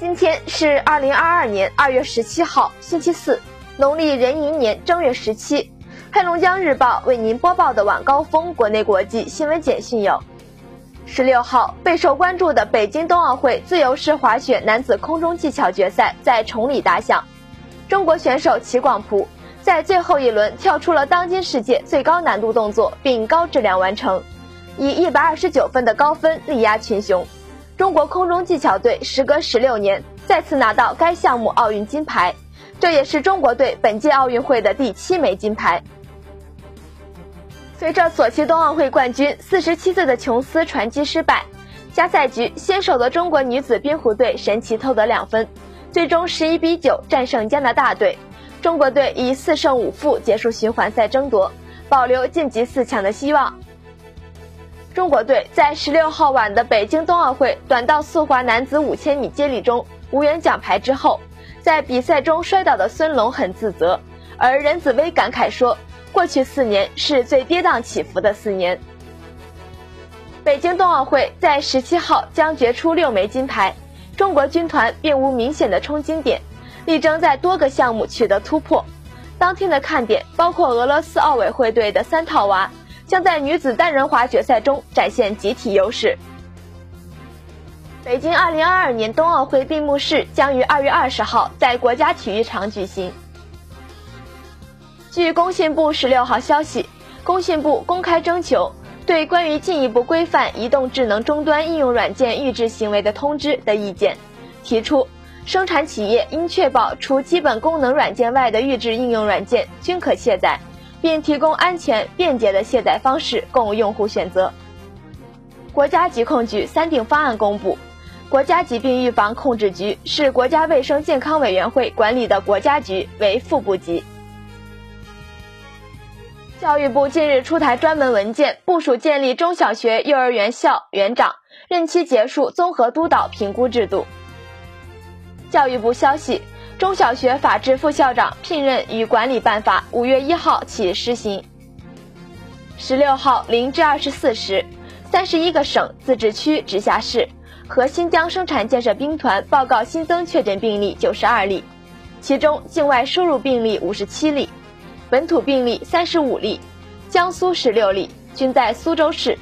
今天是二零二二年二月十七号，星期四，农历壬寅年正月十七。黑龙江日报为您播报的晚高峰国内国际新闻简讯有：十六号，备受关注的北京冬奥会自由式滑雪男子空中技巧决赛在崇礼打响，中国选手齐广璞在最后一轮跳出了当今世界最高难度动作，并高质量完成，以一百二十九分的高分力压群雄。中国空中技巧队时隔十六年再次拿到该项目奥运金牌，这也是中国队本届奥运会的第七枚金牌。随着索契冬奥会冠军四十七岁的琼斯传击失败，加赛局先手的中国女子冰壶队神奇偷得两分，最终十一比九战胜加拿大队。中国队以四胜五负结束循环赛争夺，保留晋级四强的希望。中国队在十六号晚的北京冬奥会短道速滑男子五千米接力中无缘奖牌之后，在比赛中摔倒的孙龙很自责，而任子威感慨说：“过去四年是最跌宕起伏的四年。”北京冬奥会在十七号将决出六枚金牌，中国军团并无明显的冲金点，力争在多个项目取得突破。当天的看点包括俄罗斯奥委会队的三套娃。将在女子单人滑决赛中展现集体优势。北京2022年冬奥会闭幕式将于2月20号在国家体育场举行。据工信部16号消息，工信部公开征求对关于进一步规范移动智能终端应用软件预制行为的通知的意见，提出生产企业应确保除基本功能软件外的预制应用软件均可卸载。并提供安全便捷的卸载方式供用户选择。国家疾控局三定方案公布，国家疾病预防控制局是国家卫生健康委员会管理的国家局，为副部级。教育部近日出台专门文件，部署建立中小学、幼儿园校园长任期结束综合督导评估制度。教育部消息。中小学法制副校长聘任与管理办法五月一号起施行。十六号零至二十四时，三十一个省、自治区、直辖市和新疆生产建设兵团报告新增确诊病例九十二例，其中境外输入病例五十七例，本土病例三十五例，江苏十六例，均在苏州市；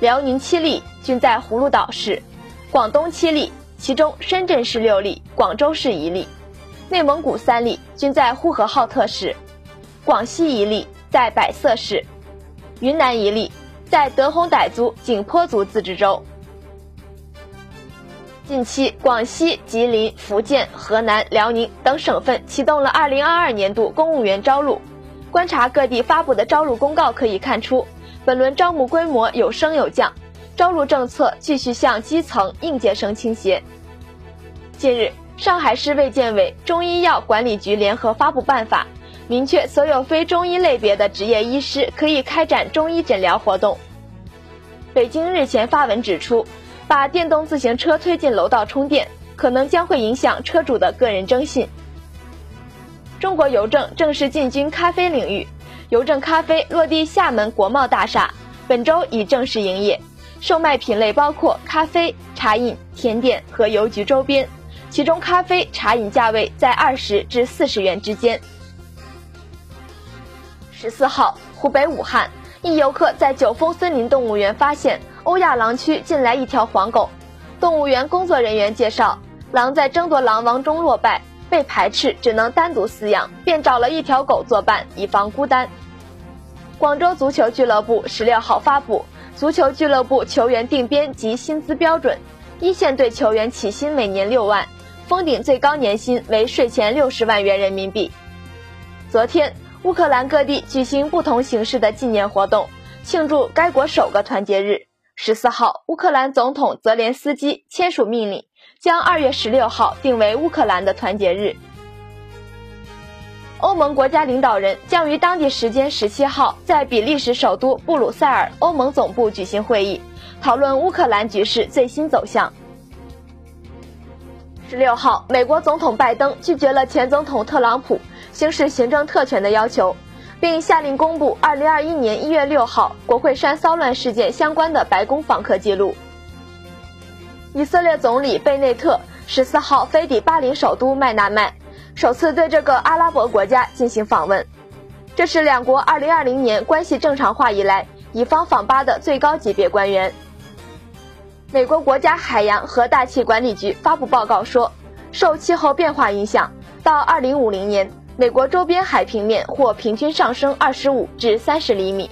辽宁七例，均在葫芦岛市；广东七例，其中深圳市六例，广州市一例。内蒙古三例均在呼和浩特市，广西一例在百色市，云南一例在德宏傣族景颇族自治州。近期，广西、吉林、福建、河南、辽宁等省份启动了2022年度公务员招录。观察各地发布的招录公告可以看出，本轮招募规模有升有降，招录政策继续向基层应届生倾斜。近日。上海市卫健委、中医药管理局联合发布办法，明确所有非中医类别的执业医师可以开展中医诊疗活动。北京日前发文指出，把电动自行车推进楼道充电，可能将会影响车主的个人征信。中国邮政正式进军咖啡领域，邮政咖啡落地厦门国贸大厦，本周已正式营业，售卖品类包括咖啡、茶饮、甜点和邮局周边。其中，咖啡、茶饮价位在二十至四十元之间。十四号，湖北武汉一游客在九峰森林动物园发现欧亚狼区进来一条黄狗，动物园工作人员介绍，狼在争夺狼王中落败，被排斥，只能单独饲养，便找了一条狗作伴，以防孤单。广州足球俱乐部十六号发布足球俱乐部球员定编及薪资标准，一线队球员起薪每年六万。封顶最高年薪为税前六十万元人民币。昨天，乌克兰各地举行不同形式的纪念活动，庆祝该国首个团结日。十四号，乌克兰总统泽连斯基签署命令，将二月十六号定为乌克兰的团结日。欧盟国家领导人将于当地时间十七号在比利时首都布鲁塞尔欧盟总部举行会议，讨论乌克兰局势最新走向。十六号，美国总统拜登拒绝了前总统特朗普行使行政特权的要求，并下令公布二零二一年一月六号国会山骚乱事件相关的白宫访客记录。以色列总理贝内特十四号飞抵巴林首都麦纳麦，首次对这个阿拉伯国家进行访问。这是两国2020年关系正常化以来以方访巴的最高级别官员。美国国家海洋和大气管理局发布报告说，受气候变化影响，到2050年，美国周边海平面或平均上升25至30厘米。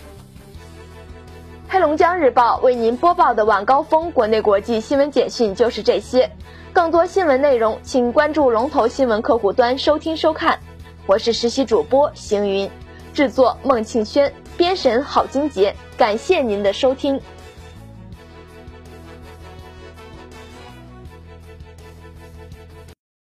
黑龙江日报为您播报的晚高峰国内国际新闻简讯就是这些，更多新闻内容请关注龙头新闻客户端收听收看。我是实习主播邢云。制作孟庆轩，编审郝金杰，感谢您的收听。